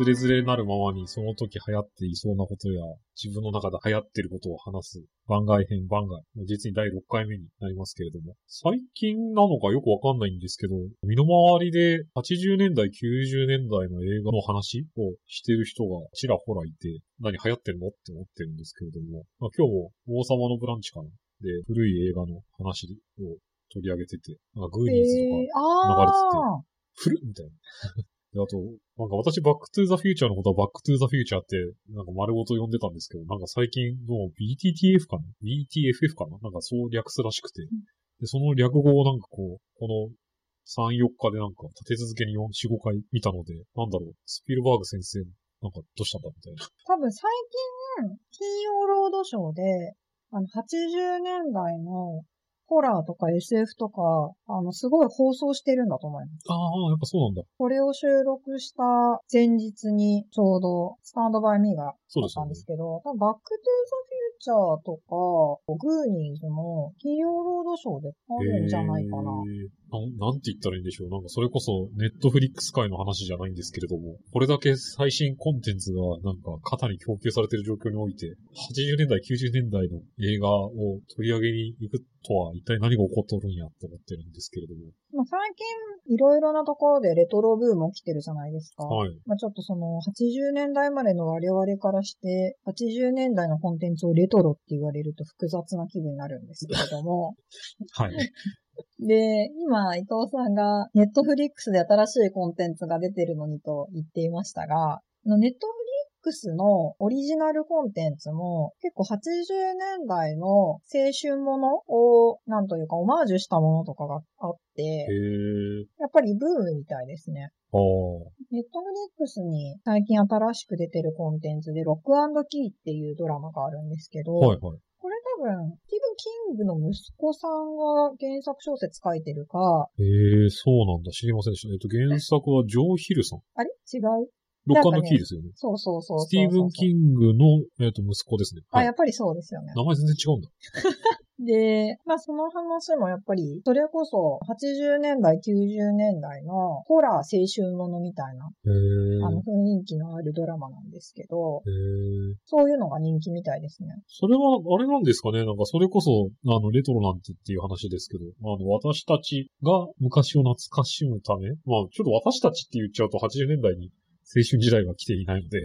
つれづれなるままにその時流行っていそうなことや、自分の中で流行ってることを話す番外編番外。実に第6回目になりますけれども。最近なのかよくわかんないんですけど、身の回りで80年代、90年代の映画の話をしてる人がちらほらいて、何流行ってるのって思ってるんですけれども、まあ、今日も王様のブランチかなで、古い映画の話を取り上げてて、なんかグーニーズとか流れてて、古っみたいな。で、あと、なんか私、バックトゥーザフューチャーのことはバックトゥーザフューチャーって、なんか丸ごと呼んでたんですけど、なんか最近の BTTF かな ?BTFF かな？なんかそう略すらしくて。で、その略語をなんかこう、この3、4日でなんか立て続けに4、4、5回見たので、なんだろう、スピルバーグ先生、なんかどうしたんだみたいな。多分最近、金曜ロードショーで、あの、80年代のホラーとか SF とか、あの、すごい放送してるんだと思います。ああ、やっぱそうなんだ。これを収録した前日にちょうどスタンドバイミーがあったんですけど、ね、多分バックトゥーザフューチャーとか、グーニーズも金曜ロードショーであるんじゃないかな。ななんて言ったらいいんでしょう。なんかそれこそネットフリックス界の話じゃないんですけれども、これだけ最新コンテンツがなんか過多に供給されている状況において、80年代、90年代の映画を取り上げに行くとは一体何が起こっとるんやって思ってるんですけれども。まあ、最近いろいろなところでレトロブーム起きてるじゃないですか。はい。まあ、ちょっとその80年代までの我々からして、80年代のコンテンツをレトロって言われると複雑な気分になるんですけれども。はい。で、今、伊藤さんが、ネットフリックスで新しいコンテンツが出てるのにと言っていましたが、ネットフリックスのオリジナルコンテンツも結構80年代の青春ものを、なんというかオマージュしたものとかがあって、やっぱりブームみたいですね。ネットフリックスに最近新しく出てるコンテンツでロックキーっていうドラマがあるんですけど、はいはい、多分、スティーブン・キングの息子さんが原作小説書いてるか。ええー、そうなんだ。知りませんでした。えっと、原作はジョー・ヒルさん。あれ？違う？ロックキーですよね。そうそうそうスティーブン・キングの、えっと、息子ですね。あ、やっぱりそうですよね。名前全然違うんだ。で、まあその話もやっぱり、それこそ80年代、90年代のホラー青春ものみたいな、あの雰囲気のあるドラマなんですけど、そういうのが人気みたいですね。それは、あれなんですかね？なんかそれこそ、あの、レトロなんてっていう話ですけど、あの、私たちが昔を懐かしむため、まあちょっと私たちって言っちゃうと80年代に青春時代は来ていないので、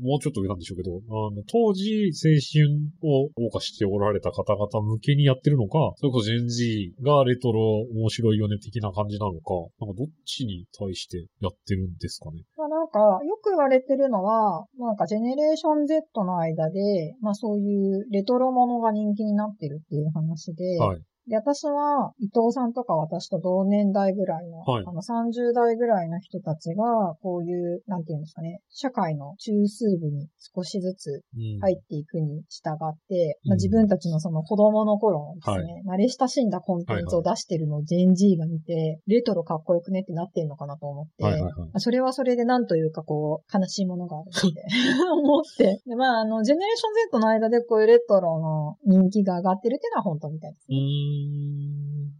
もうちょっと上なんでしょうけど、あの、当時青春を謳歌しておられた方々向けにやってるのか、それこそジェンジーがレトロ面白いよね的な感じなのか、なんかどっちに対してやってるんですかね？まあなんか、よく言われてるのは、なんかジェネレーション Z の間で、まあそういうレトロものが人気になってるっていう話で、はい。で、私は、伊藤さんとか私と同年代ぐらいの、はい、あの、30代ぐらいの人たちが、こういう、なんていうんですかね、社会の中枢部に少しずつ入っていくに従って、うん、まあ、自分たちのその子供の頃のですね、はい、慣れ親しんだコンテンツを出してるのをジェンジーが見て、レトロかっこよくねってなってんのかなと思って、はいはいはい、それはそれでなんというかこう、悲しいものがあるって 思って、で、まあ、あの、ジェネレーション Z の間でこういうレトロの人気が上がってるっていうのは本当みたいですね。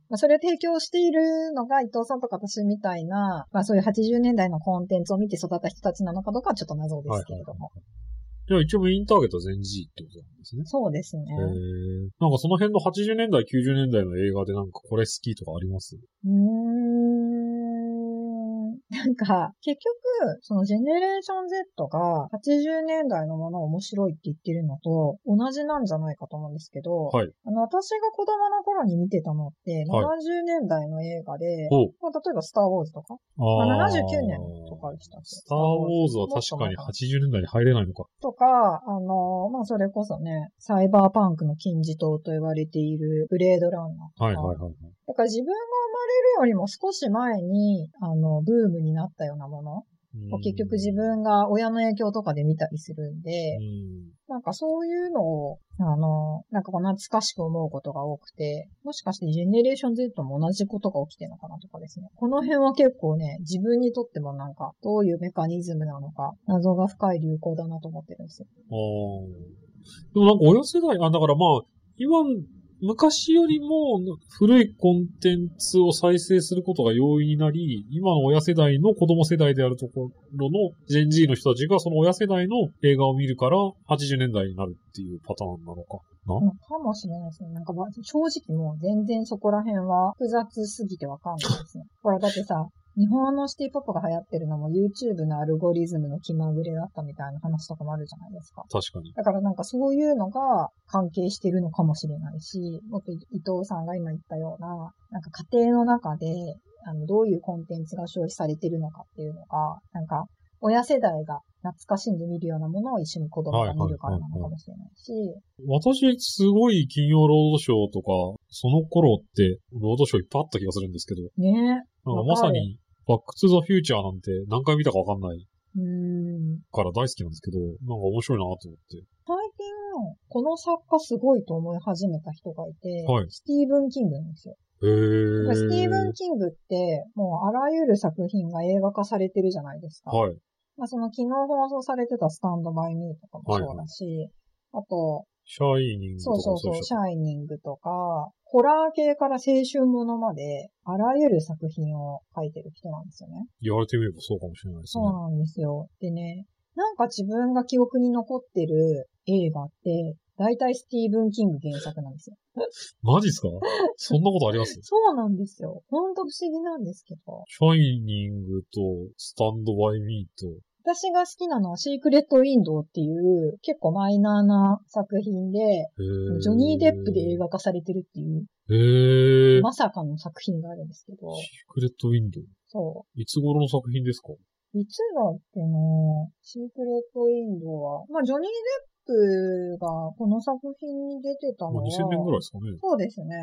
まあ、それを提供しているのが伊藤さんとか私みたいな、まあそういう80年代のコンテンツを見て育った人たちなのかどうかはちょっと謎ですけれども。じゃあ一応メインターゲットは全 G ってことなんですね。そうですね。へなんかその辺の80年代、90年代の映画でなんかこれ好きとかあります？うーん。なんか、結局、そのジェネレーション Z が80年代のものを面白いって言ってるのと同じなんじゃないかと思うんですけど、はい、あの、私が子供の頃に見てたのって、70年代の映画で、まあ、例えばスターウォーズとか、まあ、79年とかでしたっけ？スターウォーズは確かに80年代に入れないのか。とか、あの、まあ、それこそね、サイバーパンクの金字塔と言われているブレードランナーとか。はいはいはい。だから自分が生まれるよりも少し前に、あの、ブームになったようなものを結局自分が親の影響とかで見たりするんで、なんかそういうのを、あの、なんかこう懐かしく思うことが多くて、もしかしてジェネレーション Z も同じことが起きてるのかなとかですね。この辺は結構ね、自分にとってもなんか、どういうメカニズムなのか、謎が深い流行だなと思ってるんですよ。ああ。でもなんか親世代、あ、だからまあ、今昔よりも古いコンテンツを再生することが容易になり、今の親世代の子供世代であるところのジェン G の人たちがその親世代の映画を見るから80年代になるっていうパターンなのか。かもしれないですね。なんか正直もう全然そこら辺は複雑すぎてわかんないですね。ほらだってさ、日本のシティポップが流行ってるのも YouTube のアルゴリズムの気まぐれだったみたいな話とかもあるじゃないですか。確かに。だからなんかそういうのが関係してるのかもしれないし、もっと伊藤さんが今言ったような、なんか家庭の中で、あの、どういうコンテンツが消費されてるのかっていうのが、なんか、親世代が懐かしんで見るようなものを一緒に子供が見るからなのかもしれないし。私、すごい金曜ロードショーとか、その頃って、ロードショーいっぱいあった気がするんですけど。ねまさに、バックトゥザフューチャーなんて何回見たかわかんないから大好きなんですけど、なんか面白いなと思って。最近、この作家すごいと思い始めた人がいて、はい、スティーブン・キングなんですよ。スティーブン・キングって、もうあらゆる作品が映画化されてるじゃないですか。はい。まあ、その昨日放送されてたスタンドバイミーとかもそうだし、はい、あと、シャイニングとかそうそうそう、シャイニングとか、ホラー系から青春ものまで、あらゆる作品を書いてる人なんですよね。言われてみればそうかもしれないですね。そうなんですよ。でね、なんか自分が記憶に残ってる映画って、大体スティーブン・キング原作なんですよ。マジっすか？そんなことあります？そうなんですよ。ほんと不思議なんですけど。シャイニングとスタンドバイミーと私が好きなのはシークレット・ウィンドウっていう結構マイナーな作品で、ジョニー・デップで映画化されてるっていう、まさかの作品があるんですけど。シークレット・ウィンド？ウそう。いつ頃の作品ですか？いつだっけなシークレット・ウィンドウは。まあ、ジョニー・デップがこの作品に出てたのは。2000年ぐらいですかね。そうですね。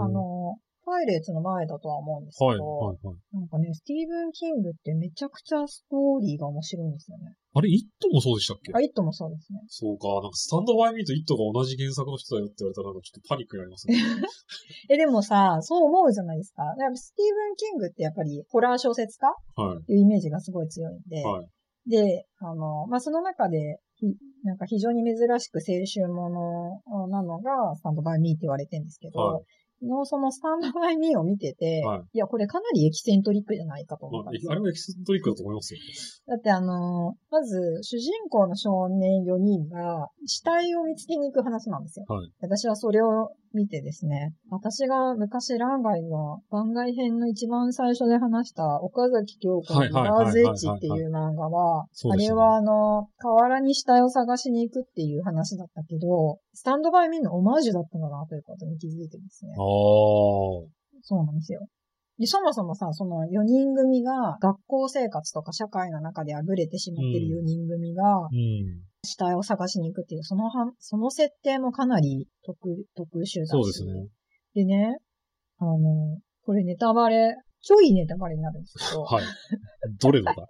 あの、パイレーツの前だとは思うんですけど、はいはいはい、なんかね、スティーブン・キングってめちゃくちゃストーリーが面白いんですよね。あれ、イットもそうでしたっけ？あ、イットもそうですね。そうか、なんかスタンドバイミーとイットが同じ原作の人だよって言われたらなんかちょっとパニックになりますね。え、でもさ、そう思うじゃないですか。やっぱスティーブン・キングってやっぱりホラー小説家はい。っていうイメージがすごい強いんで、はい。で、あの、まあ、その中で、なんか非常に珍しく青春ものなのが、スタンドバイミーって言われてるんですけど、はい、のそのスタンドバイミーを見てて、はい、いや、これかなりエキセントリックじゃないかと思ったんですよ。あれもエキセントリックだと思いますよ。だってあの、まず、主人公の少年4人が死体を見つけに行く話なんですよ。はい、私はそれを見てですね、私が昔ランガイの番外編の一番最初で話した岡崎京子のラーズエッジっていう漫画は、あれはあの、河原に死体を探しに行くっていう話だったけど、スタンドバイミーのオマージュだったんだなということに気づいてですね。ああ。そうなんですよ。で、そもそもさ、その4人組が学校生活とか社会の中であぶれてしまってる4人組が、死体を探しに行くっていう、そのは、その設定もかなり特、特殊だし。そうですね。でね、あの、これネタバレ、ちょいネタバレになるんですけど。はい。どれのだ？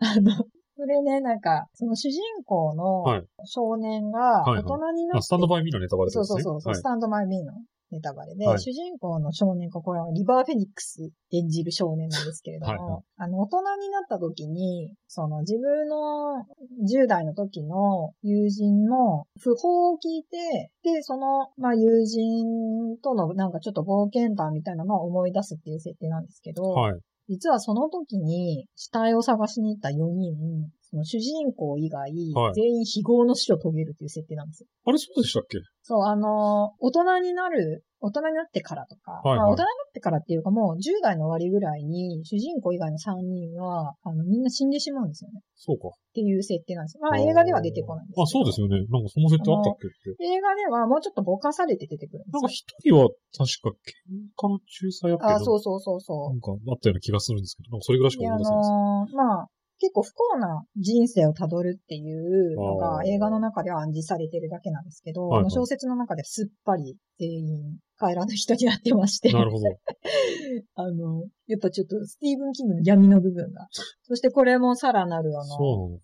あの、それね、なんか、その主人公の少年が大人になって、はいはい、スタンドバイミーのネタバレですね。そうそうそう、はい、スタンドバイミーのネタバレで、はい、主人公の少年が、これはリバーフェニックス演じる少年なんですけれども、はいはい、あの、大人になった時に、その自分の10代の時の友人の訃報を聞いて、で、その、まあ、友人とのなんかちょっと冒険談みたいなのを思い出すっていう設定なんですけど、はい、実はその時に死体を探しに行った4人、その主人公以外、全員非業の死を遂げるっていう設定なんですよ。あれそうでしたっけ？そう、あの、大人になる大人になってからとか、はいはい、まあ大人になってからっていうかもう10代の終わりぐらいに主人公以外の3人は、あの、みんな死んでしまうんですよね。そうか。っていう設定なんですよ。まあ映画では出てこないんですあ、そうですよね。なんかその設定あったっけって。映画ではもうちょっとぼかされて出てくるんで。なんか一人は確か喧嘩の仲裁やってあ、そうそうそうそう。なんかあったような気がするんですけど、なんかそれぐらいしか思い出せないです。あのー、まあ、結構不幸な人生をたどるっていうのが映画の中では暗示されてるだけなんですけど、はいはい、小説の中ですっぱり全員帰らぬ人になってまして。なるほど。あの、やっぱちょっとスティーブン・キングの闇の部分が。そしてこれもさらなるあの。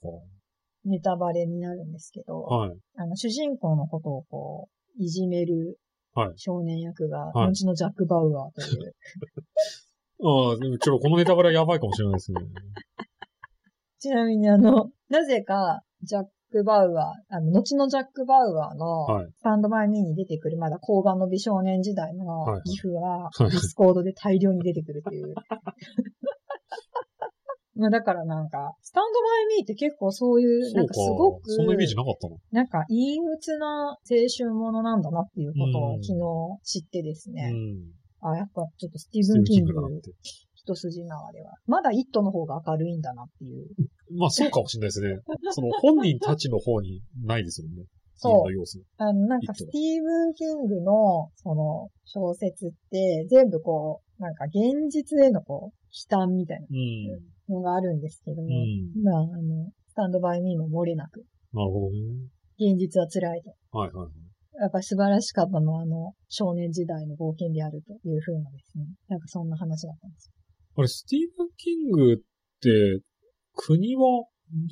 ネタバレになるんですけど、はい、あの、主人公のことをこう、いじめる少年役が、はい、後のジャック・バウアーという。ああ、でもちょっとこのネタバレはやばいかもしれないですね。ちなみにあの、なぜか、ジャック・ク・バウアー、あの、後のジャック・バウアーの、スタンドバイミーに出てくる、まだ紅顔の美少年時代の GIF は、ディスコードで大量に出てくるっていう。まあだからなんか、スタンドバイミーって結構そういう、なんかすごく、そんなイメージなかったの？なんか陰鬱な青春ものなんだなっていうことを昨日知ってですね。あ、やっぱちょっとスティーブン・キング一筋縄では。まだイットの方が明るいんだなっていう。まあそうかもしれないですね。その本人たちの方にないですもんね。そう。あの、なんかスティーブン・キングの、その、小説って、全部こう、なんか現実へのこう、悲嘆みたいなのがあるんですけども、うん、まあ、あの、スタンドバイミーも漏れなく。なるほどね。現実は辛いと。はいはいはい。やっぱ素晴らしかったのは、あの、少年時代の冒険であるというふうなですね。なんかそんな話だったんですあれ、スティーブン・キングって、国はど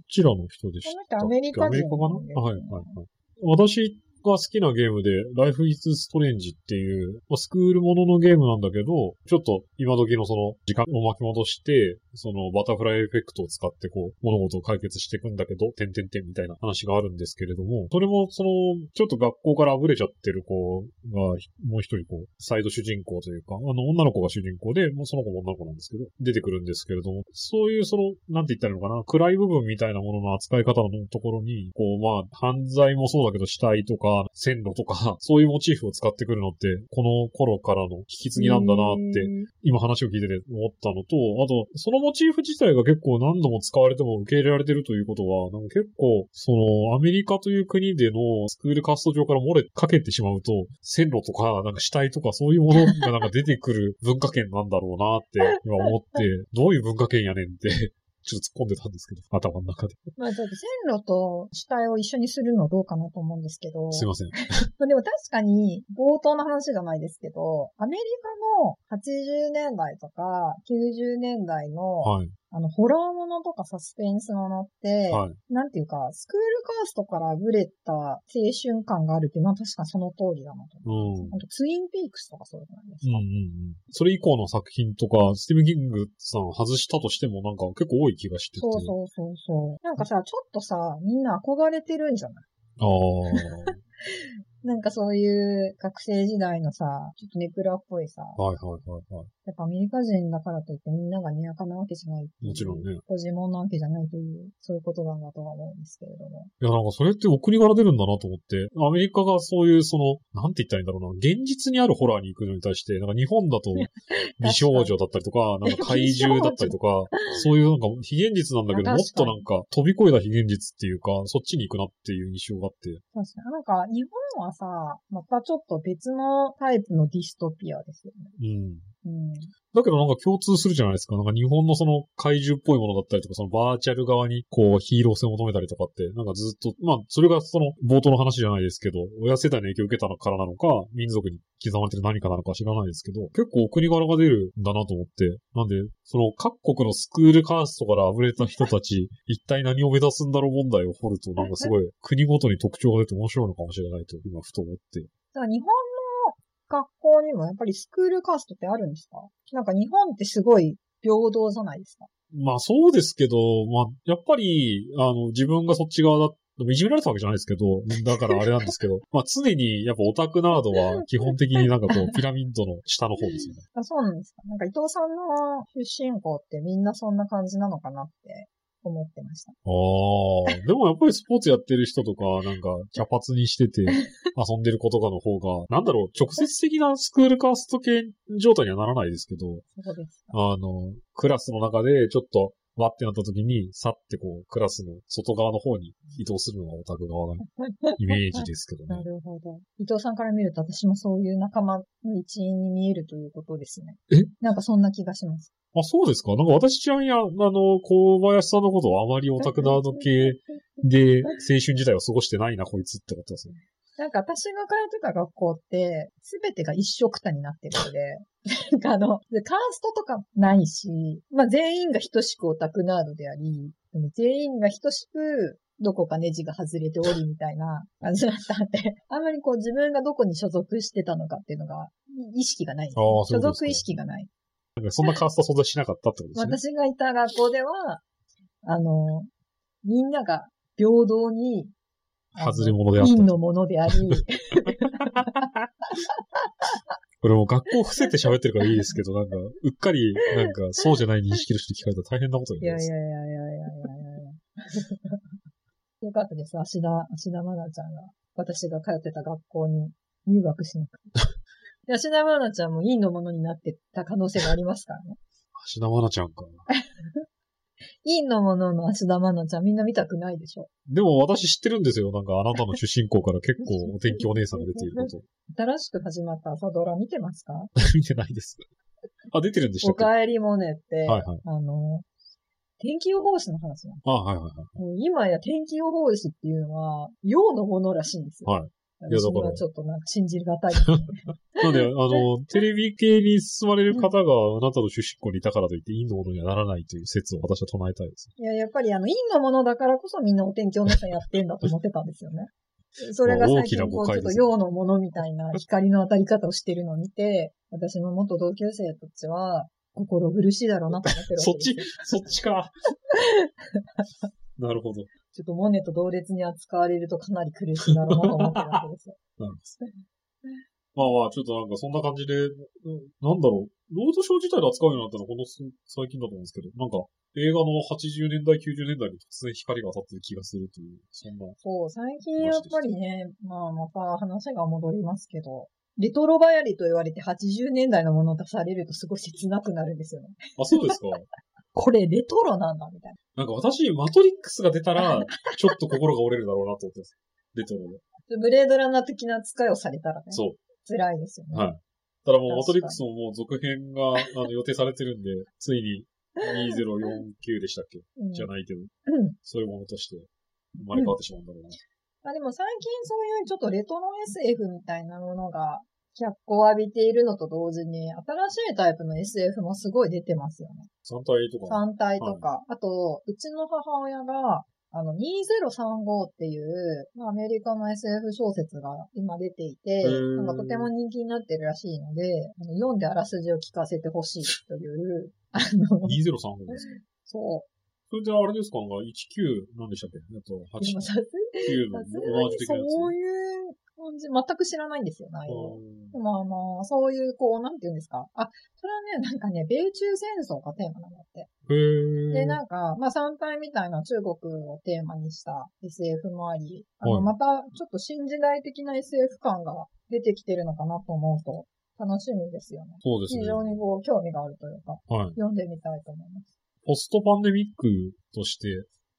ちらの人でしたっけ？アメリカ人、アメリカかな？はいはいはい。私が好きなゲームで、Life is Strange っていう、まあ、スクールもののゲームなんだけど、ちょっと今時のその時間を巻き戻して、そのバタフライエフェクトを使ってこう、物事を解決していくんだけど、てんてんてんみたいな話があるんですけれども、それもその、ちょっと学校からあぶれちゃってる子が、もう一人こう、サイド主人公というか、あの、女の子が主人公で、もうその子も女の子なんですけど、出てくるんですけれども、そういうその、なんて言ったらいいのかな、暗い部分みたいなものの扱い方のところに、こう、まあ、犯罪もそうだけど、死体とかか、線路とか、そういうモチーフを使ってくるのって、この頃からの引き継ぎなんだなって、今話を聞いてて思ったのと、あと、そのモチーフ自体が結構何度も使われても受け入れられてるということは、なんか結構、その、アメリカという国でのスクールカスト上から漏れかけてしまうと、線路とか、なんか死体とかそういうものがなんか出てくる文化圏なんだろうなって今思って、どういう文化圏やねんってちょっと突っ込んでたんですけど、頭の中で。まあちょっと線路と死体を一緒にするのどうかなと思うんですけど。すいません。でも確かに冒頭の話じゃないですけど、アメリカの80年代とか90年代の、はい、あの、ホラーものとかサスペンスものって、はい、なんていうか、スクールカーストからぶれた青春感があるっていうのは確かその通りだなと思います。うん、とツインピークスとかそうじゃないですか。うんうんうん。それ以降の作品とか、スティーブ・キングさん外したとしてもなんか結構多い気がしてて。そうそうそうそう。なんかさ、ちょっとさ、みんな憧れてるんじゃない？ああ。なんかそういう学生時代のさ、ちょっとネクラっぽいさ。はいはいはいはい。やっぱアメリカ人だからといってみんながにやかなわけじゃないもちろんね。ご自問なわけじゃないという、そういうことなんだとは思うんですけれども。いやなんかそれってお国柄出るんだなと思って、アメリカがそういうその、なんて言ったらいいんだろうな、現実にあるホラーに行くのに対して、なんか日本だと 美少女だったりとか、なんか怪獣だったりとか、そういうなんか非現実なんだけど、もっとなんか飛び越えた非現実っていうか、そっちに行くなっていう印象があって。確かに。なんか日本はさ、またちょっと別のタイプのディストピアですよね。うん。うんだけどなんか共通するじゃないですか。なんか日本のその怪獣っぽいものだったりとか、そのバーチャル側にこうヒーロー性を求めたりとかって、なんかずっと、まあそれがその冒頭の話じゃないですけど、親世代の影響を受けたからなのか、民族に刻まれてる何かなのか知らないですけど、結構お国柄が出るんだなと思って、なんで、その各国のスクールカーストから溢れた人たち、一体何を目指すんだろう問題を掘ると、なんかすごい国ごとに特徴が出て面白いのかもしれないと、今ふと思って。だから日本学校にもやっぱりスクールカーストってあるんですか？なんか日本ってすごい平等じゃないですか？まあそうですけど、まあやっぱり、あの、自分がそっち側だいじめられたわけじゃないですけど、だからあれなんですけど、まあ常にやっぱオタクナードは基本的になんかこう ピラミッドの下の方ですよね。あそうなんですか。なんか伊藤さんの出身校ってみんなそんな感じなのかなって思ってました。ああ、でもやっぱりスポーツやってる人とか、なんか、茶髪にしてて 遊んでる子とかの方が、なんだろう、直接的なスクールカースト系状態にはならないですけど、そうですあの、クラスの中でちょっとわってなった時に、さってこう、クラスの外側の方に移動するのがオタク側の イメージですけどね。なるほど。伊藤さんから見ると私もそういう仲間の一員に見えるということですね。え？なんかそんな気がします。あ、そうですか？なんか私ちなみに、あの、小林さんのことをあまりオタクナード系で青春時代を過ごしてないな、こいつってことですね。なんか私が通ってた学校って、すべてが一緒くたになってるので、なんかあの、カーストとかないし、まあ全員が等しくオタクナードであり、全員が等しくどこかネジが外れておりみたいな感じだったんで、あんまりこう自分がどこに所属してたのかっていうのが、意識がない。所属意識がない。そんなカースト存在しなかったってことですね。私がいた学校では、あの、みんなが平等に、外れ物であった。陰のものであり、これもう学校伏せて喋ってるからいいですけど、なんか、うっかり、なんか、そうじゃない認識の人に聞かれたら大変なことにいやいなります。やいやいやいやいやいや よかったです。芦田、芦田愛菜ちゃんが、私が通ってた学校に入学しなくて。で芦田愛菜ちゃんも陰のものになってた可能性がありますからね。橋田愛菜ちゃんか。陰のものの芦田愛菜ちゃんみんな見たくないでしょ。でも私知ってるんですよ。なんかあなたの出身校から結構お天気お姉さんが出ていること。新しく始まった朝ドラ見てますか？見てないです。あ、出てるんでしたおっけ？かえりモネって、はいはい。あの、天気予報士の話なの。あ、はいはいはい。もう今や天気予報士っていうのは、陽のものらしいんですよ。はい。いやだ私からはちょっとなんか信じがたい。なんで、あの、テレビ系に進まれる方があなたの出身校にいたからといって、いいのものにはならないという説を私は唱えたいです。いや、やっぱりあの、陰のものだからこそみんなお天気お姉さんやってんだと思ってたんですよね。それが最近こう、ちょっと陽のものみたいな光の当たり方をしてるのを見て、私の元同級生たちは、心苦しいだろうなと思ってるわ そっちそっちか。なるほど。ちょっとモネと同列に扱われるとかなり苦しいだろうなと思ってるわけですよ。なるほど。まあまあ、ちょっとなんかそんな感じで、うんなんだろう。ロードショー自体で扱うようになったのはこのす最近だと思うんですけど、なんか映画の80年代、90年代に突然光が当たってる気がするという、そんな。そう、最近やっぱりね、まあまた話が戻りますけど、レトロバヤリと言われて80年代のものを出されるとすごい切なくなるんですよね。あ、そうですか。これレトロなんだ、みたいなんか私、マトリックスが出たら、ちょっと心が折れるだろうなと思ってます。レトロで。な。ブレードランナー的な扱いをされたらね、そう。辛いですよね。はい。ただもう、マトリックスももう続編があの予定されてるんで、ついに2049でしたっけ？うんじゃないけど、うん。そういうものとして生まれ変わってしまうんだろうな。まあでも最近そういうちょっとレトロ SF みたいなものが脚光を浴びているのと同時に、新しいタイプの SF もすごい出てますよね。3体とか。三体とか。あと、うちの母親が、あの、2035っていう、まあ、アメリカの SF 小説が今出ていて、ーなんかとても人気になってるらしいので、あの読んであらすじを聞かせてほしいという、あの、2035ですか？そそれであれですか？なんか19、何でしたっけ？と、う。でもさす89のさすがにオマージュ的なやつ。そういう感じ、全く知らないんですよ、内容。うんでもあの、そういう、こう、なんていうんですか？あ、それはね、なんかね、米中戦争がテーマなんだって。で、なんか、まあ、三体みたいな中国をテーマにした SF もあり、あの、はいまた、ちょっと新時代的な SF 感が出てきてるのかなと思うと、楽しみですよね。そうですね。非常にこう、興味があるというか、はい。読んでみたいと思います。ポストパンデミックとして、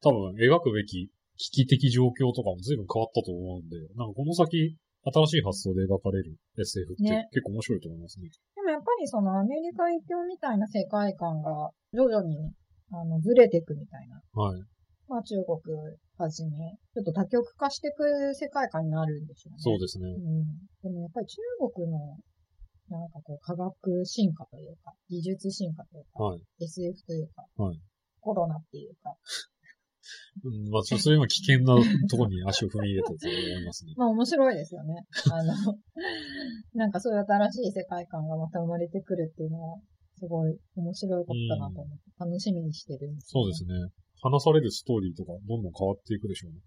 多分描くべき危機的状況とかも随分変わったと思うんで、なんかこの先、新しい発想で描かれる SF ってね結構面白いと思いますね。でもやっぱりそのアメリカ一強みたいな世界観が徐々に、あの、ずれていくみたいな。はい。まあ中国はじめ、ちょっと多極化していく世界観になるんでしょうね。そうですね。うん。でもやっぱり中国の、なんかこう、科学進化というか、技術進化というか、はい。SF というか、はいコロナっていうか、うん、まあ、ちょっとそれ今危険なところに足を踏み入れたと思いますね。まあ面白いですよね。あの、なんかそういう新しい世界観がまた生まれてくるっていうのは、すごい面白いことだなと思って、楽しみにしてるんです、そうですね。話されるストーリーとかどんどん変わっていくでしょうね。